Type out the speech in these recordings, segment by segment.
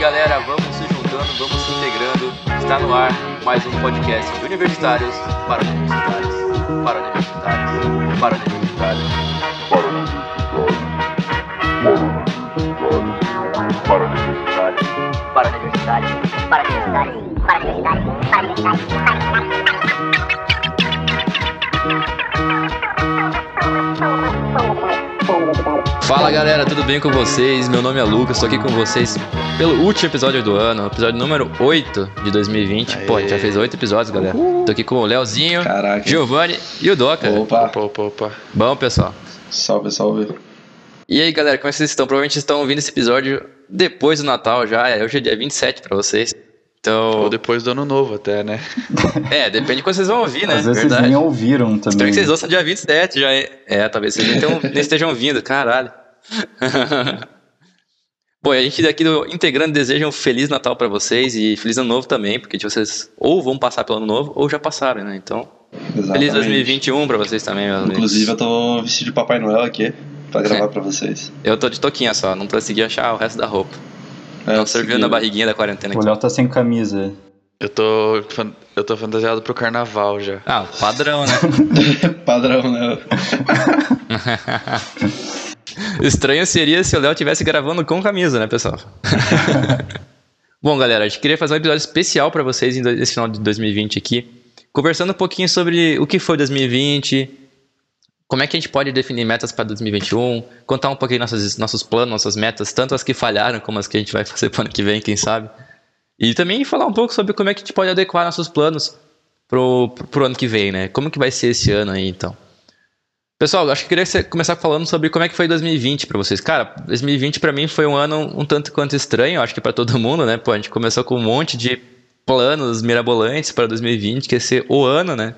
galera, vamos se juntando, vamos se integrando. Está no ar mais um podcast de universitários para universitários, para universitários, para universitários. Para universitários, para universitários, para universitários, para universitários, para universitários, para Fala galera, tudo bem com vocês? Meu nome é Lucas, estou aqui com vocês pelo último episódio do ano, episódio número 8 de 2020. Pô, a gente já fez 8 episódios, galera. Tô aqui com o Leozinho, Caraca. Giovanni e o Doca. Opa. Opa, opa, opa. Bom, pessoal. Salve, salve. E aí, galera, como é que vocês estão? Provavelmente estão ouvindo esse episódio depois do Natal já. é, Hoje é dia 27 pra vocês. Então, Ou depois do ano novo até, né? é, depende de quando vocês vão ouvir, né? Às vezes Verdade. vocês nem ouviram também. Espero que vocês ouçam dia 27 já. hein? É, talvez vocês nem, tenham- nem estejam ouvindo, caralho. Bom, e a gente daqui do Integrando deseja um Feliz Natal pra vocês e Feliz Ano Novo também, porque vocês ou vão passar pelo Ano Novo ou já passaram, né? Então, Exatamente. Feliz 2021 pra vocês também, meus amigos. Inclusive, eu tô vestido de Papai Noel aqui pra gravar pra vocês. Eu tô de toquinha só, não consegui achar o resto da roupa. É, Não serviu segui- na barriguinha da quarentena O. Léo tá sem camisa. Eu tô, eu tô fantasiado pro carnaval já. Ah, padrão, né? Padrão, né? Estranho seria se o Léo estivesse gravando com camisa, né, pessoal? Bom, galera, a gente queria fazer um episódio especial para vocês nesse final de 2020 aqui, conversando um pouquinho sobre o que foi 2020, como é que a gente pode definir metas para 2021, contar um pouquinho nossos, nossos planos, nossas metas, tanto as que falharam como as que a gente vai fazer para ano que vem, quem sabe. E também falar um pouco sobre como é que a gente pode adequar nossos planos pro, pro, pro ano que vem, né? Como que vai ser esse ano aí, então. Pessoal, acho que eu queria começar falando sobre como é que foi 2020 pra vocês. Cara, 2020 pra mim foi um ano um tanto quanto estranho, acho que pra todo mundo, né? Pô, a gente começou com um monte de planos mirabolantes para 2020, que ia ser o ano, né?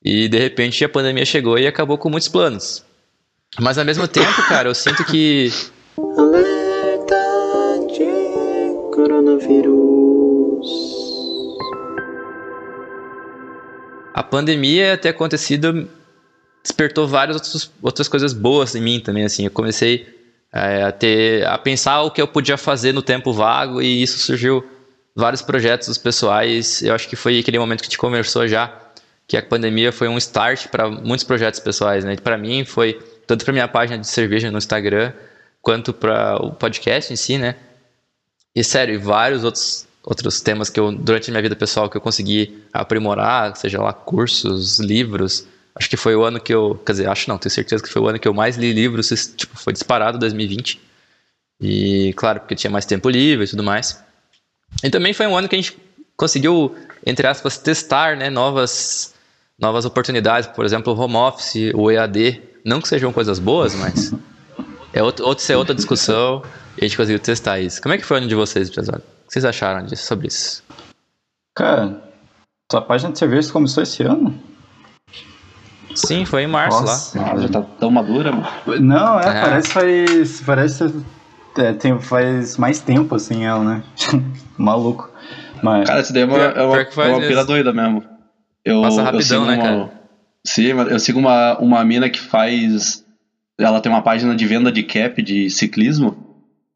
E de repente a pandemia chegou e acabou com muitos planos. Mas ao mesmo tempo, cara, eu sinto que a pandemia ter acontecido despertou várias outros- outras coisas boas em mim também, assim. Eu comecei é, a ter a pensar o que eu podia fazer no tempo vago e isso surgiu vários projetos pessoais. Eu acho que foi aquele momento que gente conversou já, que a pandemia foi um start para muitos projetos pessoais, né? Para mim foi tanto para minha página de cerveja no Instagram quanto para o podcast em si, né? E sério, vários outros outros temas que eu durante a minha vida pessoal que eu consegui aprimorar, seja lá cursos, livros. Acho que foi o ano que eu, quer dizer, acho não, tenho certeza que foi o ano que eu mais li livros, tipo, foi disparado 2020. E claro, porque tinha mais tempo livre e tudo mais. E também foi um ano que a gente conseguiu, entre aspas, testar, né, novas novas oportunidades, por exemplo, o home office, o EAD, não que sejam coisas boas, mas é outro, outro, é outra discussão e a gente conseguiu testar isso. Como é que foi o ano de vocês, pessoal? O que vocês acharam disso, sobre isso? Cara, tua página de cerveja começou esse ano? Sim, foi em março Nossa. lá. Ah, já tá tão madura, mano. Não, é, É. parece faz. Parece. É, tem, faz mais tempo assim ela, né? Maluco. Mas. Cara, isso daí é uma, é uma, é uma pira doida mesmo. Eu, Passa eu rapidão, sigo né, uma, cara? Sim, eu sigo uma, uma mina que faz. Ela tem uma página de venda de cap de ciclismo.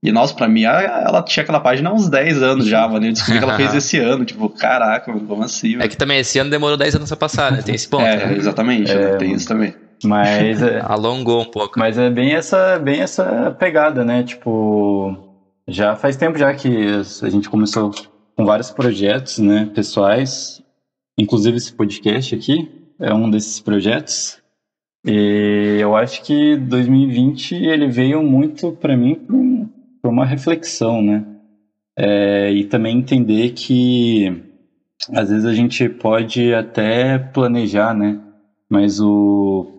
E, nossa, pra mim, ela tinha aquela página há uns 10 anos já, mano. Eu descobri que ela fez esse ano. Tipo, caraca, mano, como assim, É velho? que também esse ano demorou 10 anos pra passar, né? Tem esse ponto. É, né? exatamente, né? tem isso também. Mas é, Alongou um pouco. mas é bem essa, bem essa pegada, né? Tipo, já faz tempo já que a gente começou com vários projetos, né, pessoais. Inclusive esse podcast aqui é um desses projetos. E eu acho que 2020 ele veio muito para mim por, por uma reflexão, né? É, e também entender que às vezes a gente pode até planejar, né? Mas o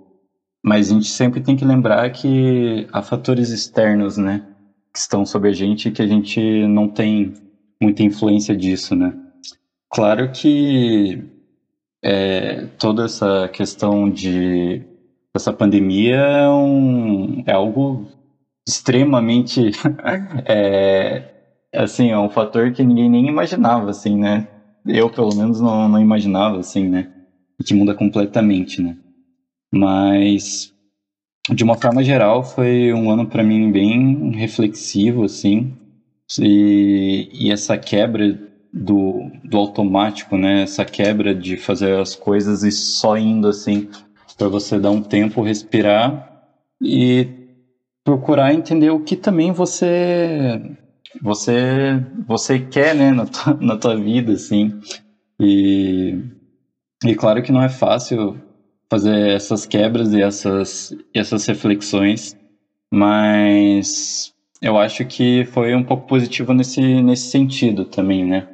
mas a gente sempre tem que lembrar que há fatores externos, né, que estão sobre a gente e que a gente não tem muita influência disso, né? Claro que é, toda essa questão de essa pandemia é, um, é algo extremamente é, assim é um fator que ninguém nem imaginava assim né? Eu pelo menos não, não imaginava assim né? Que muda completamente né? Mas de uma forma geral foi um ano para mim bem reflexivo assim E, e essa quebra do, do automático, né? Essa quebra de fazer as coisas e só indo assim, para você dar um tempo, respirar e procurar entender o que também você você você quer, né, na tua, na tua vida, assim. E, e claro que não é fácil fazer essas quebras e essas, essas reflexões, mas eu acho que foi um pouco positivo nesse, nesse sentido também, né?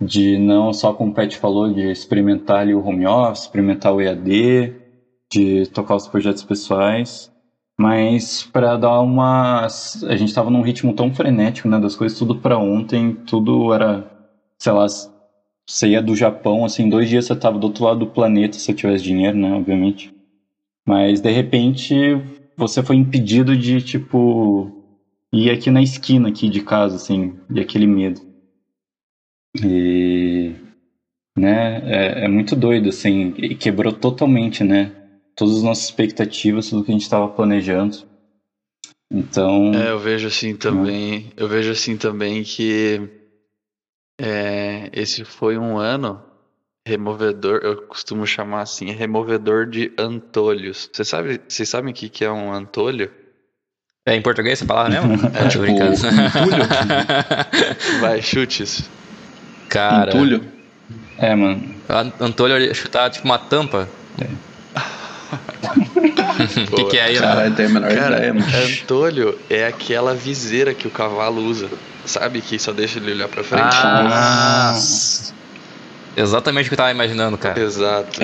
De não só como o Pet falou, de experimentar ali o home office, experimentar o EAD, de tocar os projetos pessoais, mas para dar uma. A gente estava num ritmo tão frenético, né? Das coisas tudo para ontem, tudo era, sei lá, você ia do Japão, assim, dois dias você estava do outro lado do planeta, se eu tivesse dinheiro, né? Obviamente. Mas de repente você foi impedido de, tipo, ir aqui na esquina aqui de casa, assim, de aquele medo. E. Né? É, é muito doido, assim, e quebrou totalmente, né? Todas as nossas expectativas, tudo que a gente estava planejando. Então. É, eu vejo assim também. Né? Eu vejo assim também que é, esse foi um ano removedor. Eu costumo chamar assim, removedor de antolhos. Você sabe? Vocês sabem o que, que é um antolho? É em português essa palavra mesmo? É, tipo, entulho. Vai, chutes. Cara. Entulho. É, mano. Antolho chutar tipo uma tampa. É. O que, que, é aí, Cara, tem a menor Cara, ideia, mano. Antolho é aquela viseira que o cavalo usa. Sabe? Que só deixa ele olhar pra frente. Ah, Exatamente o que eu tava imaginando, cara. Exato.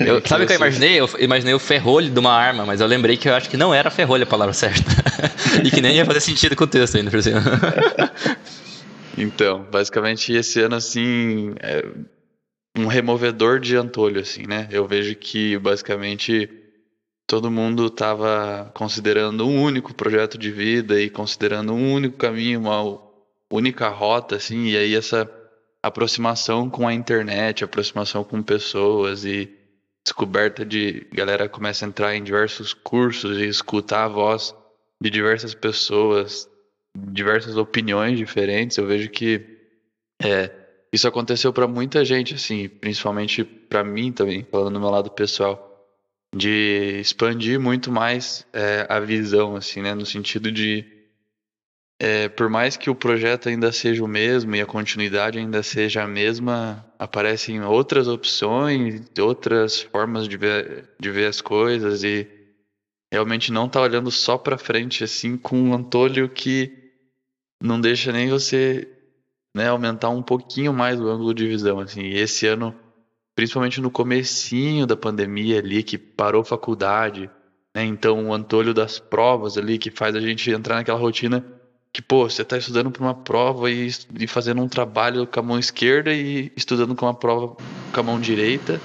Eu, sabe o que eu imaginei? Eu imaginei o ferrolho de uma arma, mas eu lembrei que eu acho que não era ferrolho a palavra certa. e que nem ia fazer sentido com o texto ainda, por cima. então, basicamente esse ano, assim, é um removedor de antolho, assim, né? Eu vejo que basicamente todo mundo estava considerando um único projeto de vida e considerando um único caminho, uma única rota, assim, e aí essa aproximação com a internet, aproximação com pessoas e descoberta de galera começa a entrar em diversos cursos e escutar a voz de diversas pessoas, diversas opiniões diferentes. Eu vejo que é, isso aconteceu para muita gente, assim, principalmente para mim também, falando do meu lado pessoal, de expandir muito mais é, a visão, assim, né, no sentido de é, por mais que o projeto ainda seja o mesmo e a continuidade ainda seja a mesma, aparecem outras opções, outras formas de ver, de ver as coisas e realmente não tá olhando só para frente assim com um antolho que não deixa nem você né, aumentar um pouquinho mais o ângulo de visão, assim. E esse ano, principalmente no comecinho da pandemia ali, que parou faculdade, né, então o antolho das provas ali, que faz a gente entrar naquela rotina que, pô, você está estudando para uma prova e, e, fazendo um trabalho com a mão esquerda e estudando com uma prova com a mão direita,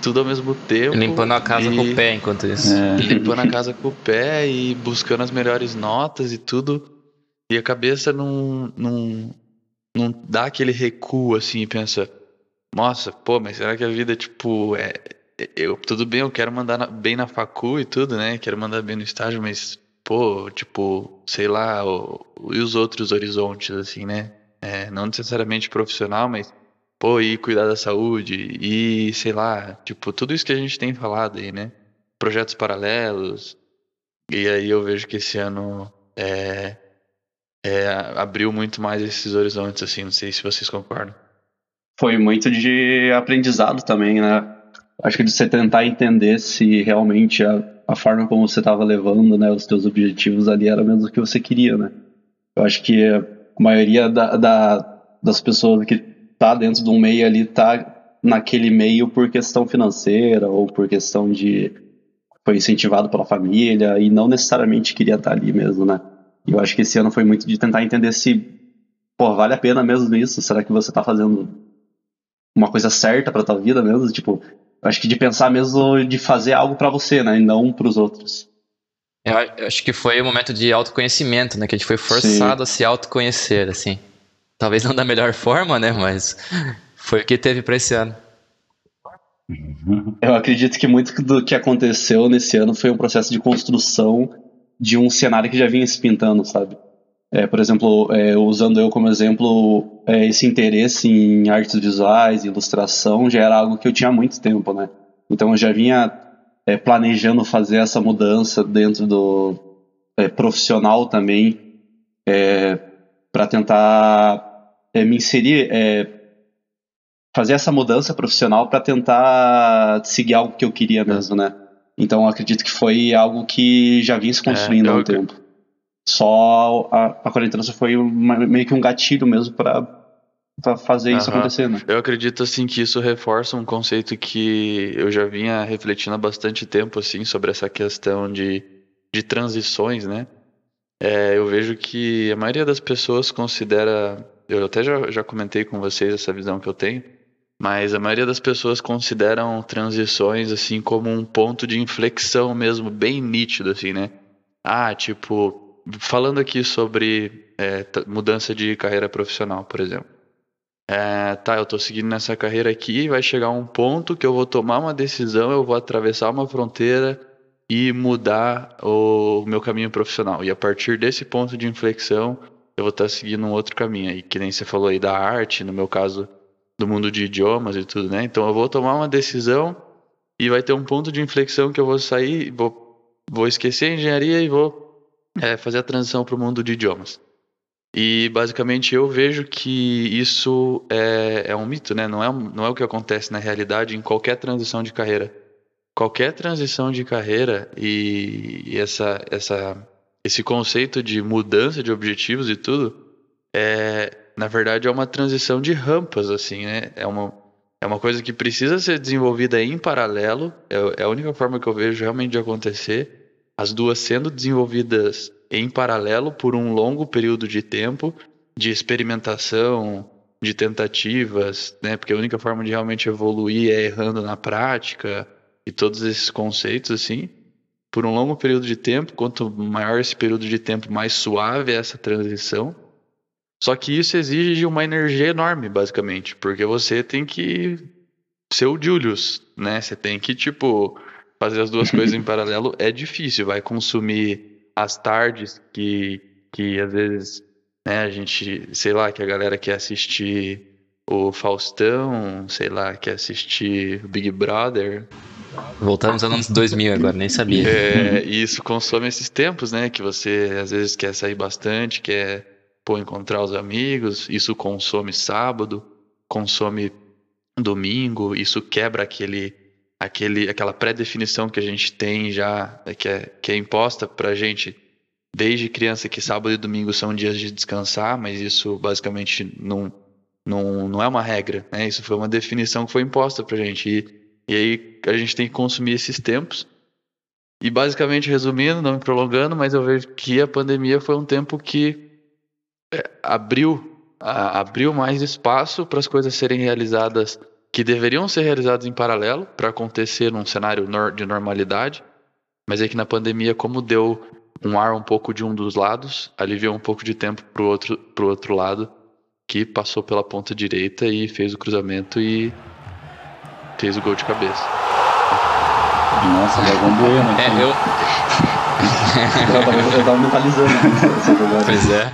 tudo ao mesmo tempo. Limpando a casa e, com o pé enquanto isso. É. Limpando a casa com o pé e buscando as melhores notas e tudo. E a cabeça não, não, não dá aquele recuo assim e pensa, nossa, pô, mas será que a vida, tipo, é. Eu, tudo bem, eu quero mandar na, bem na facu e tudo, né? Quero mandar bem no estágio, mas, pô, tipo, sei lá, o, e os outros horizontes, assim, né? É, não necessariamente profissional, mas, pô, e cuidar da saúde, e sei lá, tipo, tudo isso que a gente tem falado aí, né? Projetos paralelos. E aí eu vejo que esse ano é, é, abriu muito mais esses horizontes, assim, não sei se vocês concordam. Foi muito de aprendizado também, né? Acho que de você tentar entender se realmente a, a forma como você estava levando, né, os seus objetivos ali era mesmo o que você queria, né? Eu acho que a maioria da, da, das pessoas que tá dentro de um meio ali tá naquele meio por questão financeira ou por questão de foi incentivado pela família e não necessariamente queria estar ali mesmo, né? E eu acho que esse ano foi muito de tentar entender se, pô, vale a pena mesmo isso? Será que você tá fazendo uma coisa certa pra tua vida mesmo? Tipo, eu acho que de pensar mesmo de fazer algo para você, né? E não pros outros. Eu acho que foi o um momento de autoconhecimento, né? Que a gente foi forçado Sim. a se autoconhecer, assim. Talvez não da melhor forma, né? Mas foi o que teve pra esse ano. Eu acredito que muito do que aconteceu nesse ano foi um processo de construção de um cenário que já vinha se pintando, sabe? É, por exemplo, é, usando eu como exemplo, é, esse interesse em artes visuais, ilustração, já era algo que eu tinha há muito tempo, né? Então eu já vinha é, planejando fazer essa mudança dentro do é, profissional também, é, para tentar me inserir, fazer essa mudança profissional para tentar seguir algo que eu queria mesmo, né? Então eu acredito que foi algo que já vinha se construindo há um tempo. Só a, a quarentena foi uma, meio que um gatilho mesmo para para fazer isso acontecer, né? Eu acredito assim que isso reforça um conceito que eu já vinha refletindo há bastante tempo assim sobre essa questão de, de transições, né? É, eu vejo que a maioria das pessoas considera, eu até já, já comentei com vocês essa visão que eu tenho, mas a maioria das pessoas consideram transições assim como um ponto de inflexão mesmo bem nítido assim, né? Ah, tipo, falando aqui sobre é, mudança de carreira profissional, por exemplo. É, tá, eu estou seguindo nessa carreira aqui, vai chegar um ponto que eu vou tomar uma decisão, eu vou atravessar uma fronteira e mudar o meu caminho profissional. E a partir desse ponto de inflexão, eu vou estar tá seguindo um outro caminho. E que nem você falou aí da arte, no meu caso, do mundo de idiomas e tudo, né? Então eu vou tomar uma decisão e vai ter um ponto de inflexão que eu vou sair, vou, vou esquecer a engenharia e vou é fazer a transição para o mundo de idiomas. E basicamente eu vejo que isso é, é um mito, né? Não é, não é o que acontece na realidade em qualquer transição de carreira. Qualquer transição de carreira e, e essa, essa, esse conceito de mudança de objetivos e tudo, é, na verdade é uma transição de rampas, assim, né? É uma, é uma coisa que precisa ser desenvolvida em paralelo, é, é a única forma que eu vejo realmente de acontecer as duas sendo desenvolvidas em paralelo por um longo período de tempo de experimentação, de tentativas, né? Porque a única forma de realmente evoluir é errando na prática e todos esses conceitos assim. Por um longo período de tempo, quanto maior esse período de tempo, mais suave é essa transição. Só que isso exige uma energia enorme, basicamente, porque você tem que ser o Julius, né? Você tem que tipo fazer as duas coisas em paralelo é difícil, vai consumir as tardes que, que às vezes né, a gente, sei lá, que a galera quer assistir o Faustão, sei lá, quer assistir o Big Brother. Voltamos aos anos 2000 agora, nem sabia. É, e isso consome esses tempos, né? Que você às vezes quer sair bastante, quer pô, encontrar os amigos, isso consome sábado, consome domingo, isso quebra aquele aquele, aquela pré-definição que a gente tem já, que é, que é imposta para a gente desde criança, que sábado e domingo são dias de descansar, mas isso basicamente não, não, não é uma regra, né? Isso foi uma definição que foi imposta para a gente. E, e aí a gente tem que consumir esses tempos. E basicamente, resumindo, não me prolongando, mas eu vejo que a pandemia foi um tempo que é, abriu, a, abriu mais espaço para as coisas serem realizadas que deveriam ser realizados em paralelo para acontecer num cenário de normalidade, mas é que na pandemia, como deu um ar um pouco de um dos lados, aliviou um pouco de tempo para o outro, pro outro lado, que passou pela ponta direita e fez o cruzamento e fez o gol de cabeça. Nossa, Galvão Bueno. É, eu... eu tava mentalizando. pois é.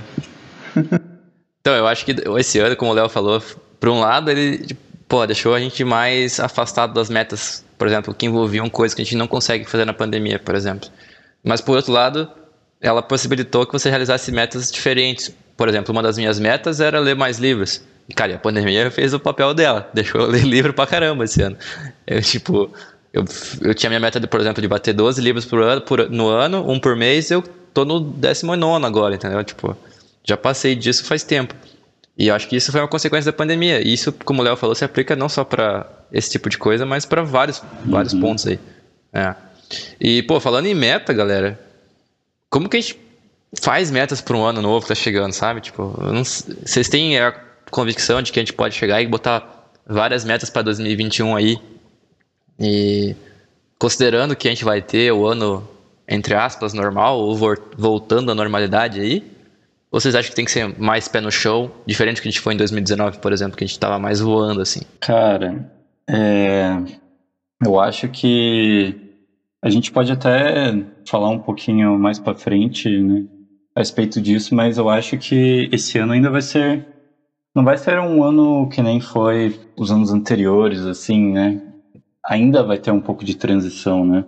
Então, eu acho que esse ano, como o Léo falou, por um lado, ele tipo, pô, deixou a gente mais afastado das metas, por exemplo, que envolviam coisas que a gente não consegue fazer na pandemia, por exemplo. Mas por outro lado, ela possibilitou que você realizasse metas diferentes. Por exemplo, uma das minhas metas era ler mais livros. E, cara, a pandemia fez o papel dela, deixou eu ler livro pra caramba esse ano. Eu, tipo, eu, eu tinha minha meta, de, por exemplo, de bater 12 livros por ano, por, no ano, um por mês, eu tô no 19 agora, entendeu? Tipo, já passei disso faz tempo. E eu acho que isso foi uma consequência da pandemia. E isso, como o Léo falou, se aplica não só para esse tipo de coisa, mas para vários, vários uhum. pontos aí. É. E, pô, falando em meta, galera, como que a gente faz metas para um ano novo que tá chegando, sabe? Tipo, não, vocês têm a convicção de que a gente pode chegar e botar várias metas para 2021 aí? E considerando que a gente vai ter o ano, entre aspas, normal, ou voltando à normalidade aí, vocês acham que tem que ser mais pé no chão, diferente do que a gente foi em 2019, por exemplo, que a gente tava mais voando assim? Cara, é... eu acho que a gente pode até falar um pouquinho mais para frente, né? a respeito disso, mas eu acho que esse ano ainda vai ser. Não vai ser um ano que nem foi os anos anteriores, assim, né? Ainda vai ter um pouco de transição, né?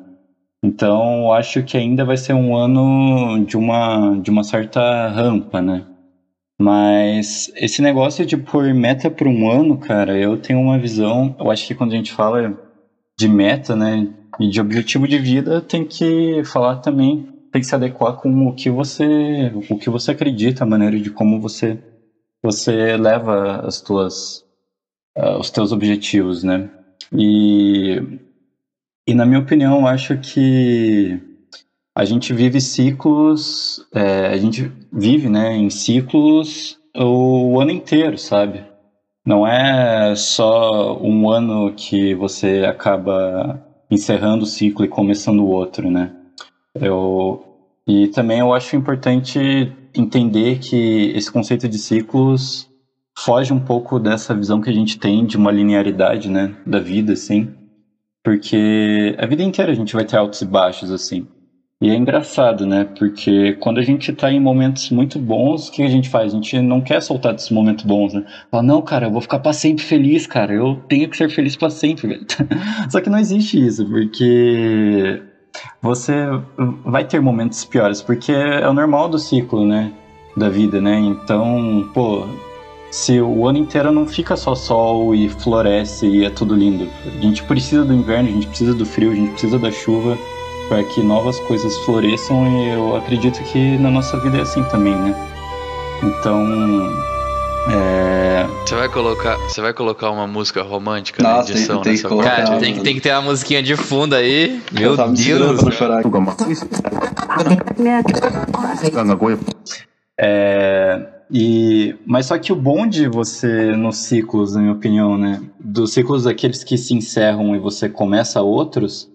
Então, acho que ainda vai ser um ano de uma, de uma certa rampa, né? Mas esse negócio de pôr meta por um ano, cara, eu tenho uma visão. Eu acho que quando a gente fala de meta, né, e de objetivo de vida, tem que falar também, tem que se adequar com o que você, o que você acredita, a maneira de como você você leva as tuas uh, os teus objetivos, né? E e na minha opinião, acho que a gente vive ciclos, é, a gente vive, né, em ciclos o ano inteiro, sabe? Não é só um ano que você acaba encerrando o ciclo e começando o outro, né? Eu, e também eu acho importante entender que esse conceito de ciclos foge um pouco dessa visão que a gente tem de uma linearidade, né, da vida, assim, porque a vida inteira a gente vai ter altos e baixos, assim. E é engraçado, né? Porque quando a gente tá em momentos muito bons, o que a gente faz? A gente não quer soltar desses momentos bons, né? Fala, não, cara, eu vou ficar pra sempre feliz, cara. Eu tenho que ser feliz pra sempre, velho. Só que não existe isso, porque você vai ter momentos piores, porque é o normal do ciclo, né? Da vida, né? Então, pô, se o ano inteiro não fica só sol e floresce e é tudo lindo. A gente precisa do inverno, a gente precisa do frio, a gente precisa da chuva para que novas coisas floresçam e eu acredito que na nossa vida é assim também, né? Então, é... Você vai colocar, você vai colocar uma música romântica Nossa, na edição tem- tem que nessa parte? Cara, tem, que- tem que ter uma musiquinha de fundo aí. Meu Deus. É, e, mas só que o bom de você nos ciclos, na minha opinião, né? Dos ciclos daqueles que se encerram e você começa outros,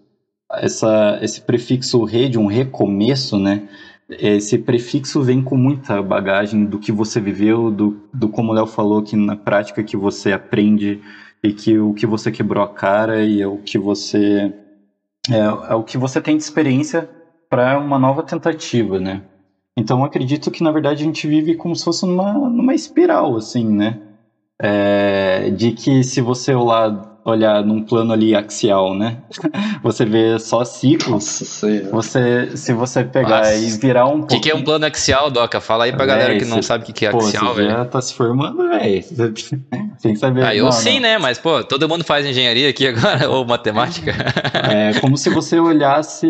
essa, esse prefixo re de um recomeço, né? Esse prefixo vem com muita bagagem do que você viveu, do, do como o Léo falou, que na prática que você aprende e que o que você quebrou a cara e é o que você é, é o que você tem de experiência para uma nova tentativa, né? Então eu acredito que na verdade a gente vive como se fosse numa, numa espiral, assim, né? É, de que se você olhar, olhar num plano ali axial, né? Você vê só ciclos. Nossa senhora. Você, se você pegar Nossa. e virar um O que, que é um plano axial, Doca? Fala aí pra galera Véi, que não cê- sabe o que, que é Pô, axial, velho. já tá se formando, velho. Tem que saber. Ah, eu Não, sim, não. né? Mas, pô, todo mundo faz engenharia aqui agora, ou matemática. É como se você olhasse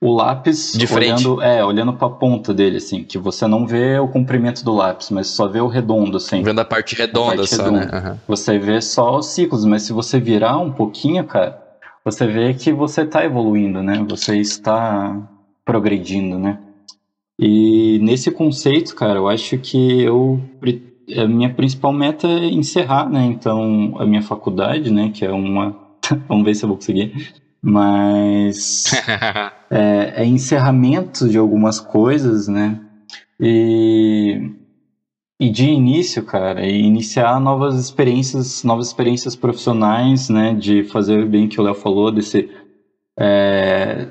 o lápis De frente. olhando, é, olhando para a ponta dele assim, que você não vê o comprimento do lápis, mas só vê o redondo assim. Vendo a parte redonda A parte só, redonda. né? Aham. Você vê só os ciclos, mas se você virar um pouquinho, cara, você vê que você está evoluindo, né? Você está progredindo, né? E nesse conceito, cara, eu acho que eu a minha principal meta é encerrar, né? Então, a minha faculdade, né, que é uma vamos ver se eu vou conseguir. Mas é, é encerramento de algumas coisas, né? E, e de início, cara, e iniciar novas experiências, novas experiências profissionais, né? De fazer bem que o Léo falou, desse é,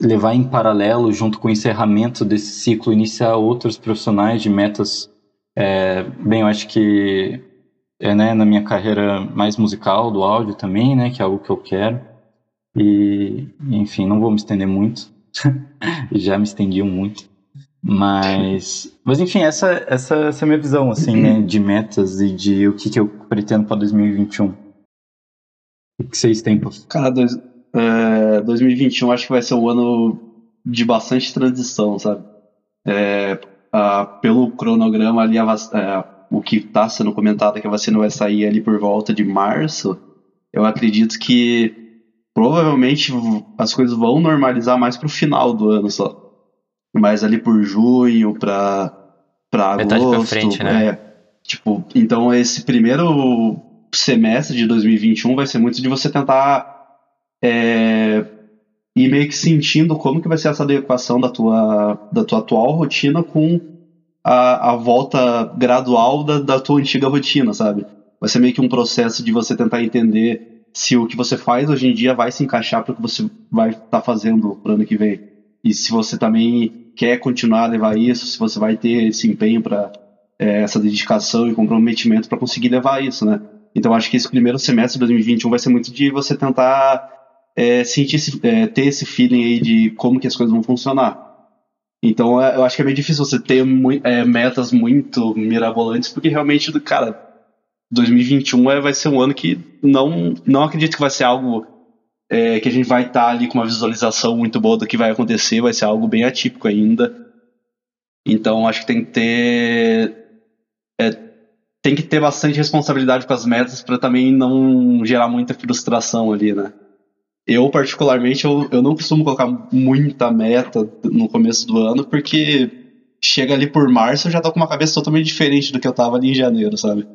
levar em paralelo, junto com o encerramento desse ciclo, iniciar outros profissionais de metas. é, bem, eu acho que é, né, na minha carreira mais musical do áudio também, né? Que é algo que eu quero. E, enfim, não vou me estender muito. Já me estendi muito. Mas, mas enfim, essa, essa, essa é a minha visão, assim, né? De metas e de o que, que eu pretendo para 2021. O que vocês têm? Cara, dois, é, 2021 acho que vai ser um ano de bastante transição, sabe? É, a- pelo cronograma ali, a vac- é, o que está sendo comentado é que a vacina vai sair ali por volta de março. Eu acredito que provavelmente as coisas vão normalizar mais pro final do ano só. Mais ali por junho, pra, pra Metade agosto. pra frente, né? é. tipo, então esse primeiro semestre de 2021 vai ser muito de você tentar é, ir meio que sentindo como que vai ser essa adequação da tua, da tua atual rotina com a, a volta gradual da, da tua antiga rotina, sabe? Vai ser meio que um processo de você tentar entender se o que você faz hoje em dia vai se encaixar para o que você vai estar fazendo pro ano que vem. E se você também quer continuar a levar isso, se você vai ter esse empenho para é, essa dedicação e comprometimento para conseguir levar isso, né? Então acho que esse primeiro semestre de 2021 vai ser muito de você tentar é, sentir esse, é, ter esse feeling aí de como que as coisas vão funcionar. Então é, eu acho que é meio difícil você ter é, metas muito mirabolantes, porque realmente, cara, 2021 é, vai ser um ano que não, não acredito que vai ser algo é, que a gente vai estar tá ali com uma visualização muito boa do que vai acontecer, vai ser algo bem atípico ainda. Então acho que tem que ter é, tem que ter bastante responsabilidade com as metas para também não gerar muita frustração ali, né? Eu, particularmente, eu, eu não costumo colocar muita meta no começo do ano, porque chega ali por março eu já tô com uma cabeça totalmente diferente do que eu tava ali em janeiro, sabe?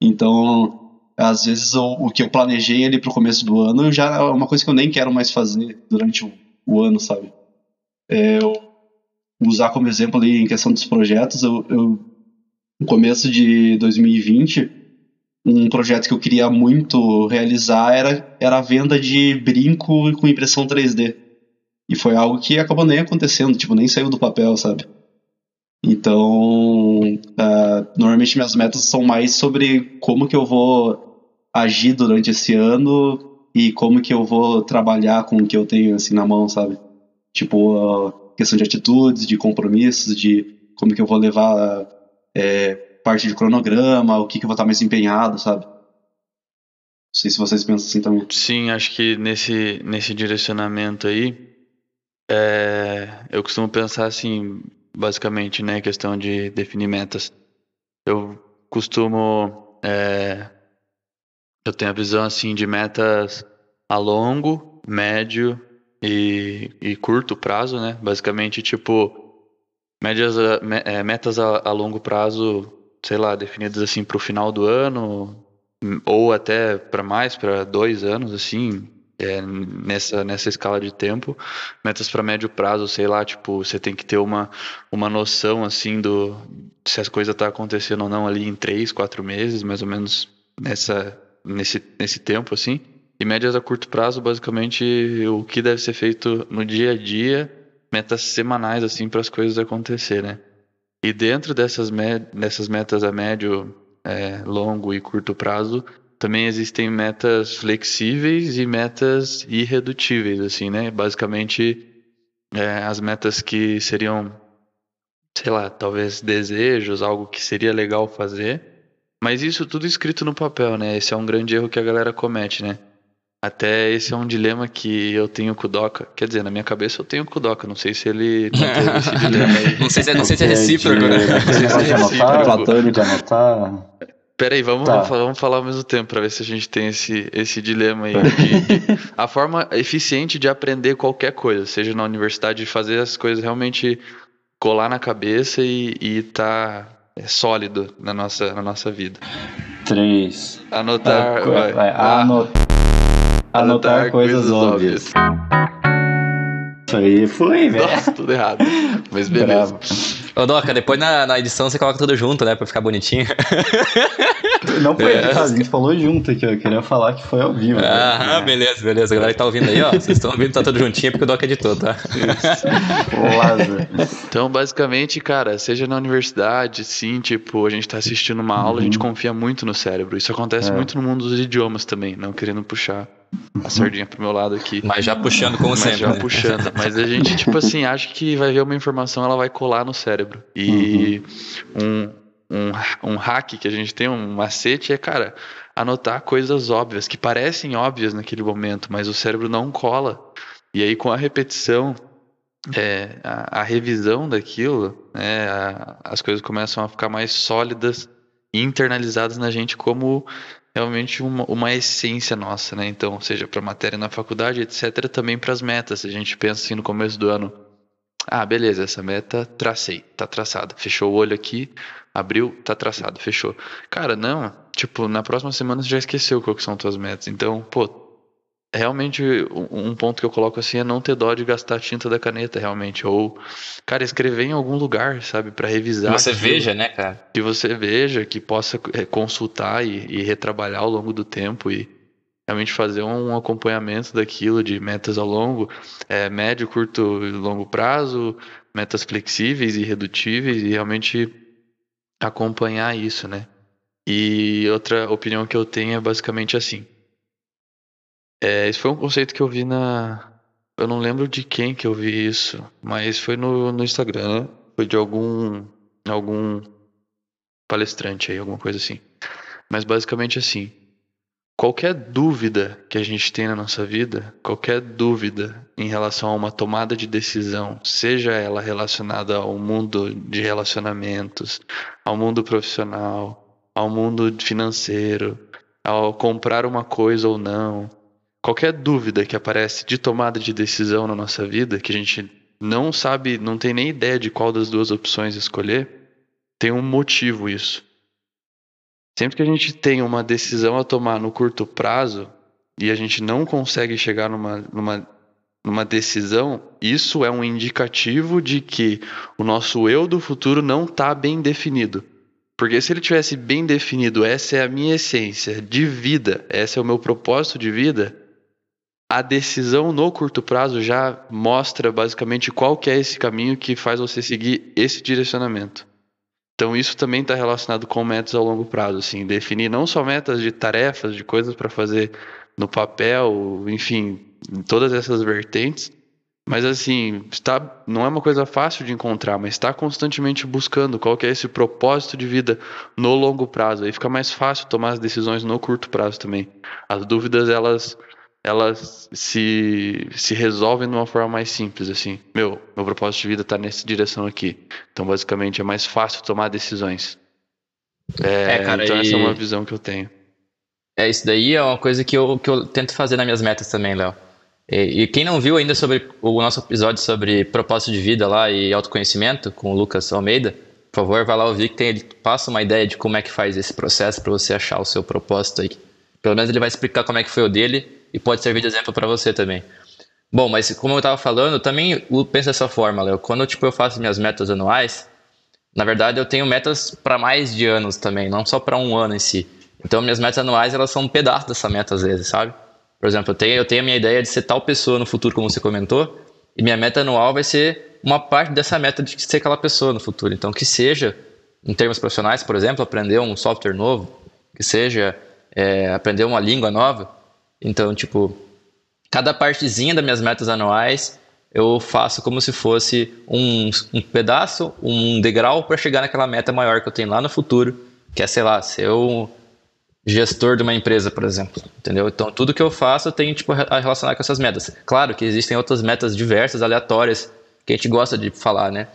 Então, às vezes o, que eu planejei ali pro começo do ano já é uma coisa que eu nem quero mais fazer durante o, o ano, sabe? É, eu usar como exemplo ali em questão dos projetos, eu, eu no começo de 2020 um projeto que eu queria muito realizar era, era a venda de brinco com impressão 3D. E foi algo que acabou nem acontecendo, tipo, nem saiu do papel, sabe? Então, uh, normalmente minhas metas são mais sobre como que eu vou agir durante esse ano e como que eu vou trabalhar com o que eu tenho assim na mão, sabe? Tipo, uh, questão de atitudes, de compromissos, de como que eu vou levar é, parte de cronograma, o que, que eu vou estar mais empenhado, sabe? Não sei se vocês pensam assim também. Sim, acho que nesse, nesse direcionamento aí, é, eu costumo pensar assim, basicamente, né, questão de definir metas. Eu costumo, é, eu tenho a visão assim de metas a longo, médio e, e curto prazo, né? Basicamente, tipo, médias, é, metas a, a longo prazo sei lá, definidas assim para o final do ano, ou até para mais, para dois anos, assim, é, nessa, nessa escala de tempo. Metas para médio prazo, sei lá, tipo, você tem que ter uma, uma noção, assim, do se as coisas tá acontecendo ou não ali em três, quatro meses, mais ou menos nessa, nesse, nesse tempo, assim. E médias a curto prazo, basicamente, o que deve ser feito no dia a dia, metas semanais, assim, para as coisas acontecerem, né? E dentro dessas, me dessas metas a médio, é, longo e curto prazo, também existem metas flexíveis e metas irredutíveis, assim, né? Basicamente, é, as metas que seriam, sei lá, talvez desejos, algo que seria legal fazer, mas isso tudo escrito no papel, né? Esse é um grande erro que a galera comete, né? Até esse é um dilema que eu tenho com o Doca. Quer dizer, na minha cabeça eu tenho com o Doca. Não sei se ele manteve esse dilema aí. Não sei se, é, não sei se é recíproco, né? Não sei se é recíproco. de anotar. Peraí, vamos, tá. vamos falar ao mesmo tempo para ver se a gente tem esse, esse dilema aí. De, a forma eficiente de aprender qualquer coisa, seja na universidade, de fazer as coisas realmente colar na cabeça e, e tá é, sólido na nossa, na nossa vida. Três. Anotar. Ah, vai. Vai, ah. anotar. Anotar, coisas, coisas óbvias. Isso aí foi, velho. Nossa, tudo errado. Mas beleza. Ô, Doca, depois na, na edição você coloca tudo junto, né? Pra ficar bonitinho. Não foi é. a gente falou junto aqui, eu queria falar que foi ao vivo. Ah, né? beleza, beleza. A galera que tá ouvindo aí, ó. Vocês estão ouvindo, tá tudo juntinho porque o Doca editou, tá? então, basicamente, cara, seja na universidade, sim, tipo, a gente tá assistindo uma aula, uhum. a gente uhum. confia muito no cérebro. Isso acontece é. muito no mundo dos idiomas também, não querendo puxar a sardinha pro meu lado aqui. Mas já puxando como Mas sempre. já né? puxando. Mas a gente, tipo assim, acha que vai ver uma informação, ela vai colar no cérebro. E uhum. um, um, um hack que a gente tem, um macete, é, cara, anotar coisas óbvias, que parecem óbvias naquele momento, mas o cérebro não cola. E aí, com a repetição, é, a, a, revisão daquilo, né, a, as coisas começam a ficar mais sólidas e internalizadas na gente como realmente uma, uma essência nossa, né? Então, seja para matéria na faculdade, etc., também para as metas. A gente pensa assim no começo do ano, ah, beleza, essa meta tracei, tá traçada. Fechou o olho aqui, abriu, tá traçado, fechou. Cara, não, tipo, na próxima semana você já esqueceu qual que são tuas metas. Então, pô, realmente um ponto que eu coloco assim é não ter dó de gastar a tinta da caneta realmente ou cara escrever em algum lugar sabe para revisar que você veja né cara que você veja que possa é, consultar e, e, retrabalhar ao longo do tempo e realmente fazer um acompanhamento daquilo de metas ao longo é, médio curto e longo prazo metas flexíveis e redutíveis e realmente acompanhar isso, né? E outra opinião que eu tenho é basicamente assim. É, esse foi um conceito que eu vi na. Eu não lembro de quem que eu vi isso, mas foi no, no Instagram, né? Foi de algum. algum palestrante aí, alguma coisa assim. Mas basicamente assim. Qualquer dúvida que a gente tem na nossa vida, qualquer dúvida em relação a uma tomada de decisão, seja ela relacionada ao mundo de relacionamentos, ao mundo profissional, ao mundo financeiro, ao comprar uma coisa ou não, qualquer dúvida que aparece de tomada de decisão na nossa vida, que a gente não sabe, não tem nem ideia de qual das duas opções escolher, tem um motivo isso. Sempre que a gente tem uma decisão a tomar no curto prazo e a gente não consegue chegar numa, numa, numa decisão, isso é um indicativo de que o nosso eu do futuro não está bem definido. Porque se ele tivesse bem definido, essa é a minha essência de vida, esse é o meu propósito de vida, a decisão no curto prazo já mostra basicamente qual que é esse caminho que faz você seguir esse direcionamento. Então isso também está relacionado com metas ao longo prazo, assim, definir não só metas de tarefas, de coisas para fazer no papel, enfim, todas essas vertentes, mas assim, está, não é uma coisa fácil de encontrar, mas está constantemente buscando qual que é esse propósito de vida no longo prazo. Aí fica mais fácil tomar as decisões no curto prazo também. As dúvidas elas elas se, se resolvem de uma forma mais simples, assim. Meu, meu propósito de vida está nessa direção aqui. Então, basicamente, é mais fácil tomar decisões. É, é cara, então e... essa é uma visão que eu tenho. É, isso daí é uma coisa que eu, que eu tento fazer nas minhas metas também, Léo. E, e, quem não viu ainda sobre o nosso episódio sobre propósito de vida lá e autoconhecimento com o Lucas Almeida, por favor, vai lá ouvir que tem, ele passa uma ideia de como é que faz esse processo para você achar o seu propósito aí. Pelo menos ele vai explicar como é que foi o dele e pode servir de exemplo para você também. Bom, mas como eu estava falando, também penso dessa forma, Léo. Quando tipo, eu faço minhas metas anuais, na verdade eu tenho metas para mais de anos também, não só para um ano em si. Então minhas metas anuais elas são um pedaço dessa meta às vezes, sabe? Por exemplo, eu tenho, eu tenho a minha ideia de ser tal pessoa no futuro, como você comentou, e minha meta anual vai ser uma parte dessa meta de ser aquela pessoa no futuro. Então, que seja, em termos profissionais, por exemplo, aprender um software novo, que seja é, aprender uma língua nova, então, tipo, cada partezinha das minhas metas anuais eu faço como se fosse um, um pedaço, um degrau para chegar naquela meta maior que eu tenho lá no futuro, que é, sei lá, ser um gestor de uma empresa, por exemplo, entendeu? Então, tudo que eu faço eu tenho, tipo, a relacionar com essas metas. Claro que existem outras metas diversas, aleatórias, que a gente gosta de falar, né?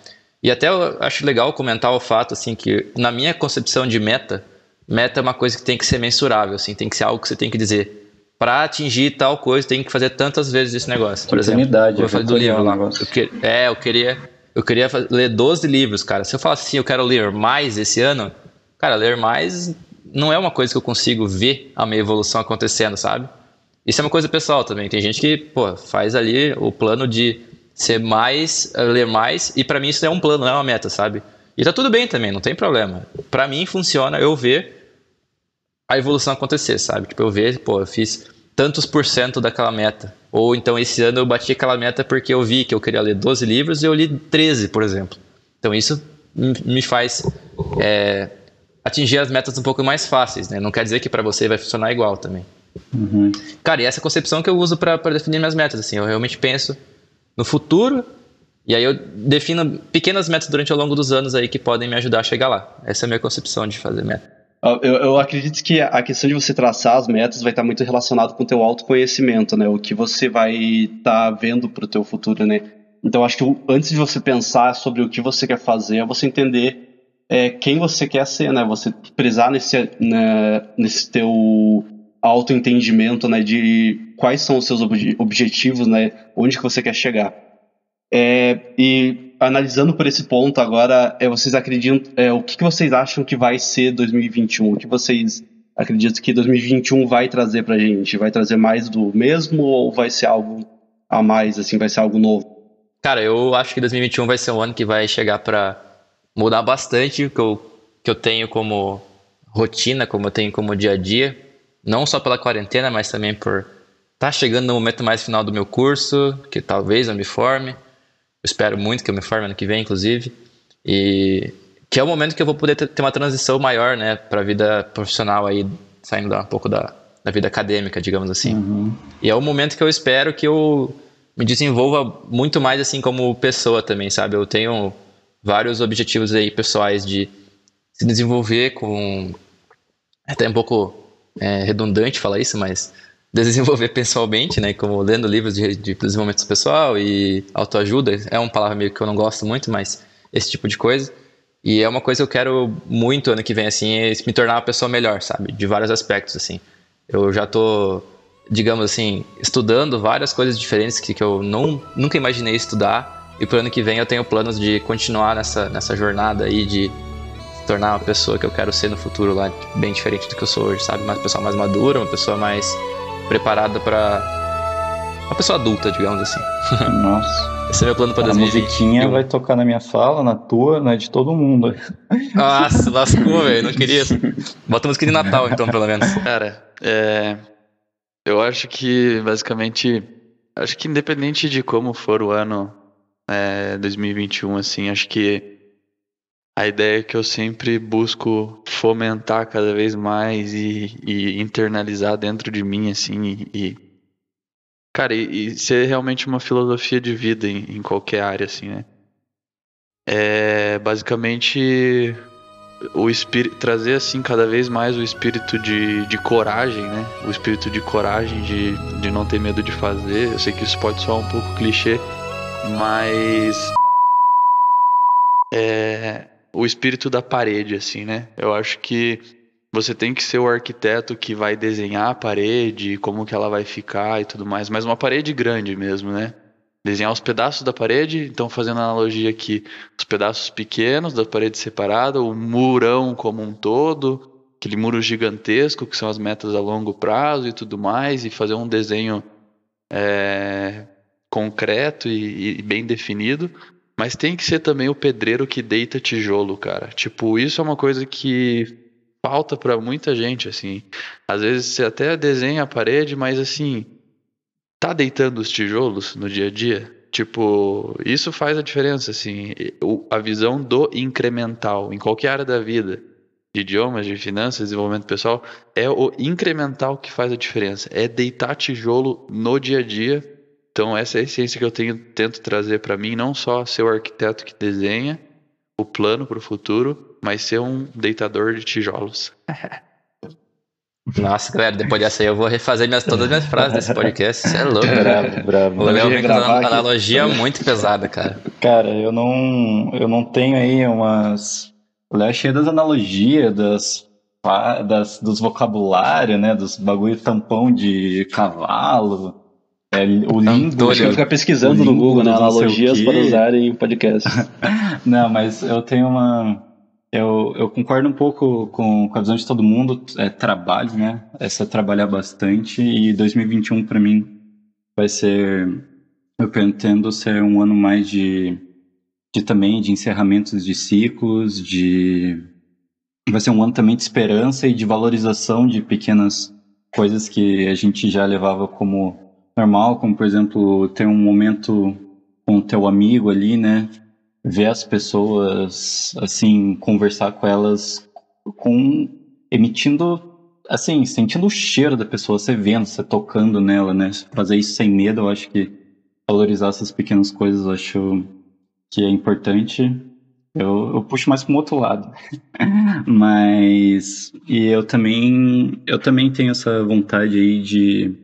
E até eu acho legal comentar o fato, assim, que na minha concepção de meta, meta é uma coisa que tem que ser mensurável, assim, tem que ser algo que você tem que dizer, para atingir tal coisa, tem que fazer tantas vezes esse negócio. Por exemplo, eu falei do livro lá. Eu que, é, eu queria, eu queria ler 12 livros, cara. Se eu falasse assim, eu quero ler mais esse ano, cara, ler mais não é uma coisa que eu consigo ver a minha evolução acontecendo, sabe? Isso é uma coisa pessoal também. Tem gente que, pô, faz ali o plano de ser mais, ler mais, e para mim isso é um plano, não é uma meta, sabe? E tá tudo bem também, não tem problema. Para mim funciona eu ver a evolução acontecer, sabe? Tipo, eu ver, pô, eu fiz tantos por cento daquela meta. Ou então esse ano eu bati aquela meta porque eu vi que eu queria ler 12 livros e eu li 13, por exemplo. Então isso me faz é, atingir as metas um pouco mais fáceis, né? Não quer dizer que para você vai funcionar igual também. Uhum. Cara, e essa concepção que eu uso para definir minhas metas, assim, eu realmente penso no futuro e aí eu defino pequenas metas durante ao longo dos anos aí que podem me ajudar a chegar lá. Essa é a minha concepção de fazer meta. Eu, eu, acredito que a questão de você traçar as metas vai estar muito relacionado com o teu autoconhecimento, né? O que você vai estar tá vendo para o teu futuro, né? Então acho que antes de você pensar sobre o que você quer fazer, é você entender é, quem você quer ser, né? Você prezar nesse, né, nesse teu autoentendimento, né? De quais são os seus ob objetivos, né? Onde que você quer chegar. É, e analisando por esse ponto agora, é, vocês acreditam, é, o que, que vocês acham que vai ser 2021? O que vocês acreditam que 2021 vai trazer pra gente? Vai trazer mais do mesmo ou vai ser algo a mais, assim, vai ser algo novo? Cara, eu acho que 2021 vai ser um ano que vai chegar para mudar bastante o que eu, que eu tenho como rotina, como eu tenho como dia a dia, não só pela quarentena, mas também por tá chegando no momento mais final do meu curso, que talvez eu me forme, espero muito que eu me forme ano que vem, inclusive. E que é o momento que eu vou poder ter, uma transição maior, né, para a vida profissional aí, saindo da, um pouco da, da vida acadêmica, digamos assim. Uhum. E é o momento que eu espero que eu me desenvolva muito mais assim como pessoa também, sabe? Eu tenho vários objetivos aí pessoais de se desenvolver com é até um pouco é, redundante falar isso, mas desenvolver pessoalmente, né? Como lendo livros de, de desenvolvimento pessoal e autoajuda. É uma palavra meio que eu não gosto muito, mas esse tipo de coisa. E é uma coisa que eu quero muito ano que vem, assim, é me tornar uma pessoa melhor, sabe? De vários aspectos, assim. Eu já tô, digamos assim, estudando várias coisas diferentes que, que eu não, nunca imaginei estudar. E pro ano que vem eu tenho planos de continuar nessa, nessa jornada aí de se tornar uma pessoa que eu quero ser no futuro lá, bem diferente do que eu sou hoje, sabe? Uma pessoa mais madura, uma pessoa mais preparada para uma pessoa adulta, digamos assim. Nossa. Esse é meu plano para A 2021. musiquinha vai tocar na minha sala, na tua, na de todo mundo. Nossa, lascou, velho. Não queria. Bota música de Natal, então, pelo menos. Cara, é, eu acho que basicamente, acho que independente de como for o ano é, 2021, assim, acho que a ideia que eu sempre busco fomentar cada vez mais e, e internalizar dentro de mim, assim, e, e- cara, e, e ser realmente uma filosofia de vida em, em qualquer área, assim, né? É basicamente o espírito trazer assim cada vez mais o espírito de, de coragem, né? O espírito de coragem de, de não ter medo de fazer. Eu sei que isso pode soar um pouco clichê, mas é o espírito da parede, assim, né? Eu acho que você tem que ser o arquiteto que vai desenhar a parede, como que ela vai ficar e tudo mais, mas uma parede grande mesmo, né? Desenhar os pedaços da parede, então fazendo analogia aqui, os pedaços pequenos da parede separada, o murão como um todo, aquele muro gigantesco que são as metas a longo prazo e tudo mais, e fazer um desenho é, concreto e, e bem definido. Mas tem que ser também o pedreiro que deita tijolo, cara. Tipo, isso é uma coisa que falta pra muita gente, assim. Às vezes você até desenha a parede, mas assim, tá deitando os tijolos no dia a dia? Tipo, isso faz a diferença, assim. A visão do incremental em qualquer área da vida, de idiomas, de finanças, desenvolvimento pessoal, é o incremental que faz a diferença. É deitar tijolo no dia a dia. Então, essa é a essência que eu tenho, tento trazer para mim, não só ser o arquiteto que desenha o plano para o futuro, mas ser um deitador de tijolos. Nossa, galera, depois dessa aí eu vou refazer minhas, todas as minhas frases desse podcast. Você é louco, cara. Bravo, bravo. O Léo vem com uma aqui. analogia muito pesada, cara. Cara, eu não, eu não tenho aí umas. O Léo é cheio das analogias, das, das, dos vocabulários, né? Dos bagulho tampão de cavalo. É, o lindo. Antônio. Acho que eu ficar pesquisando O no Google, né? o Analogias para usar em podcast. Não, mas eu tenho uma. Eu, eu concordo um pouco com, com a visão de todo mundo. É trabalho, né? Essa trabalhar bastante. E 2021 para mim vai ser. Eu pretendo ser um ano mais de, de também de encerramentos de ciclos, de. Vai ser um ano também de esperança e de valorização de pequenas coisas que a gente já levava como normal, como por exemplo ter um momento com teu amigo ali, né? ver as pessoas assim conversar com elas com emitindo assim sentindo o cheiro da pessoa você vendo você tocando nela né? Fazer isso sem medo eu acho que valorizar essas pequenas coisas eu acho que é importante. Eu, eu puxo mais para outro lado. Mas e eu também eu também tenho essa vontade aí de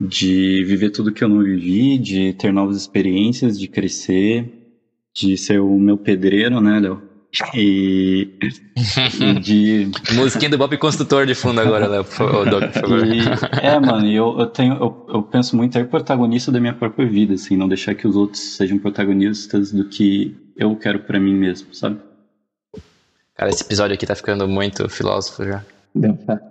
de viver tudo que eu não vivi de ter novas experiências de crescer de ser o meu pedreiro, né, Léo? E, e de. Musiquinha do Bob Construtor de fundo agora, Léo, por favor, e- é, mano, eu, eu tenho. Eu, eu penso muito em ser protagonista da minha própria vida, assim, não deixar que os outros sejam protagonistas do que eu quero pra mim mesmo, sabe? Cara, esse episódio aqui tá ficando muito filósofo já.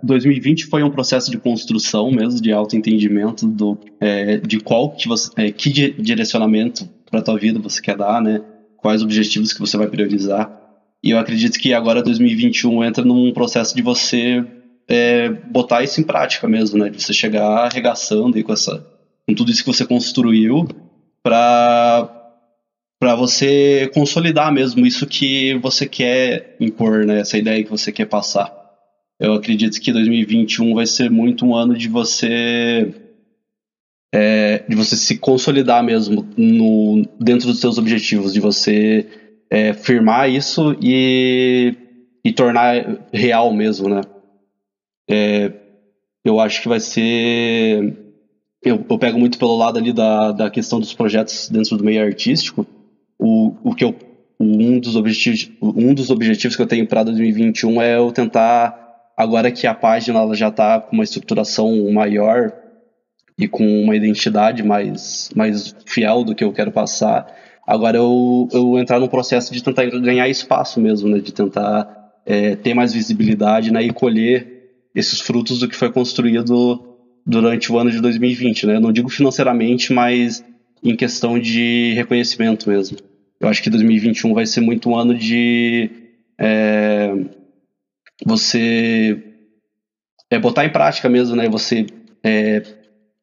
2020 foi um processo de construção mesmo, de autoentendimento do, é, de qual que, você, é, que di- direcionamento para tua vida você quer dar, né? Quais objetivos que você vai priorizar. E eu acredito que agora 2021 entra num processo de você é, botar isso em prática mesmo, né? De você chegar arregaçando aí com, essa, com tudo isso que você construiu para para você consolidar mesmo isso que você quer impor, né? Essa ideia que você quer passar. Eu acredito que 2021 vai ser muito um ano de você é, de você se consolidar mesmo no, dentro dos seus objetivos, de você é, firmar isso e, e tornar real mesmo, né? É, eu acho que vai ser. Eu, eu pego muito pelo lado ali da, da questão dos projetos dentro do meio artístico. O, o que eu, um, dos objetivos, um dos objetivos que eu tenho para 2021 é eu tentar, agora que a página ela já está com uma estruturação maior e com uma identidade mais, mais fiel do que eu quero passar, agora eu, eu entrar num processo de tentar ganhar espaço mesmo, né? de tentar é, ter mais visibilidade né? e colher esses frutos do que foi construído durante o ano de 2020, né? Não digo financeiramente, mas em questão de reconhecimento mesmo. Eu acho que 2021 vai ser muito um ano de é, você é, botar em prática mesmo, né? Você é,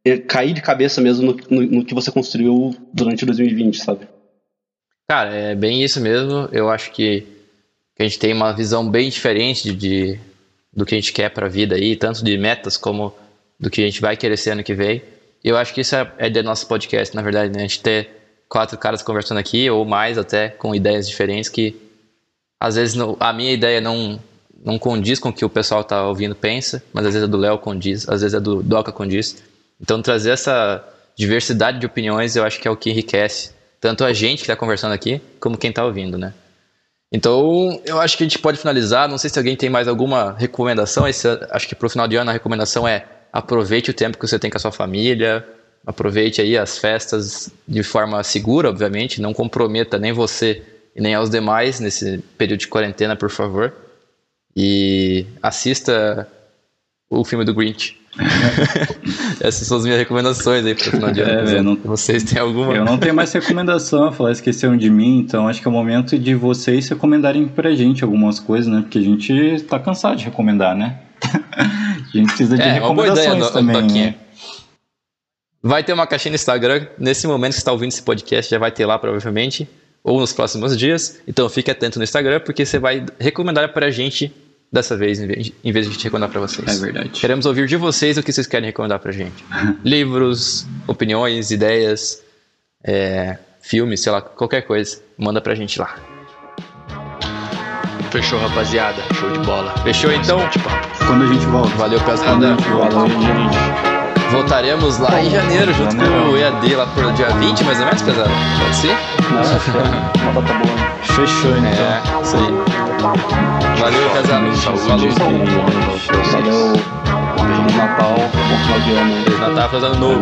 é, cair de cabeça mesmo no, no, no, que você construiu durante 2020, sabe? Cara, é bem isso mesmo. Eu acho que, a gente tem uma visão bem diferente de, de do que a gente quer para a vida aí, tanto de metas como do que a gente vai querer ser ano que vem. Eu acho que isso é, é do nosso podcast, na verdade, né? A gente ter quatro caras conversando aqui, ou mais até, com ideias diferentes que às vezes a minha ideia não, não condiz com o que o pessoal tá ouvindo pensa, mas às vezes é do Léo condiz, às vezes é do Doca condiz. Então trazer essa diversidade de opiniões eu acho que é o que enriquece tanto a gente que está conversando aqui, como quem está ouvindo, né? Então, eu acho que a gente pode finalizar. Não sei se alguém tem mais alguma recomendação. Esse, acho que para o final de ano a recomendação é aproveite o tempo que você tem com a sua família, aproveite aí as festas de forma segura, obviamente. Não comprometa nem você e nem aos demais nesse período de quarentena, por favor. E assista o filme do Grinch. Essas são as minhas recomendações aí para o final de ano. É, não, vocês têm alguma? Eu não tenho mais recomendação, falar esqueceram de mim, então acho que é o momento de vocês recomendarem pra gente algumas coisas, né? Porque a gente tá cansado de recomendar, né? a gente precisa de é, recomendações ideia, também. Né? Vai ter uma caixinha no Instagram. Nesse momento que você está ouvindo esse podcast, já vai ter lá provavelmente, ou nos próximos dias. Então fique atento no Instagram, porque você vai recomendar pra gente dessa vez, em vez, em vez de recomendar para vocês. É verdade. Queremos ouvir de vocês o que vocês querem recomendar pra gente. Livros, opiniões, ideias, é, filmes, sei lá, qualquer coisa. Manda pra gente lá. Fechou, rapaziada. Show de bola. Fechou então? Quando a gente volta. Valeu, pesada. Valeu, gente. Voltaremos lá em janeiro, junto janeiro. com o EAD, lá por dia 20, mais ou menos, pesado? Pode ser? Não, uma data boa. Fechou, então. É, isso aí. Valeu, pesado. Falou. Valeu. Feliz Natal, bom final de ano. Feliz Natal, Feliz Ano Novo.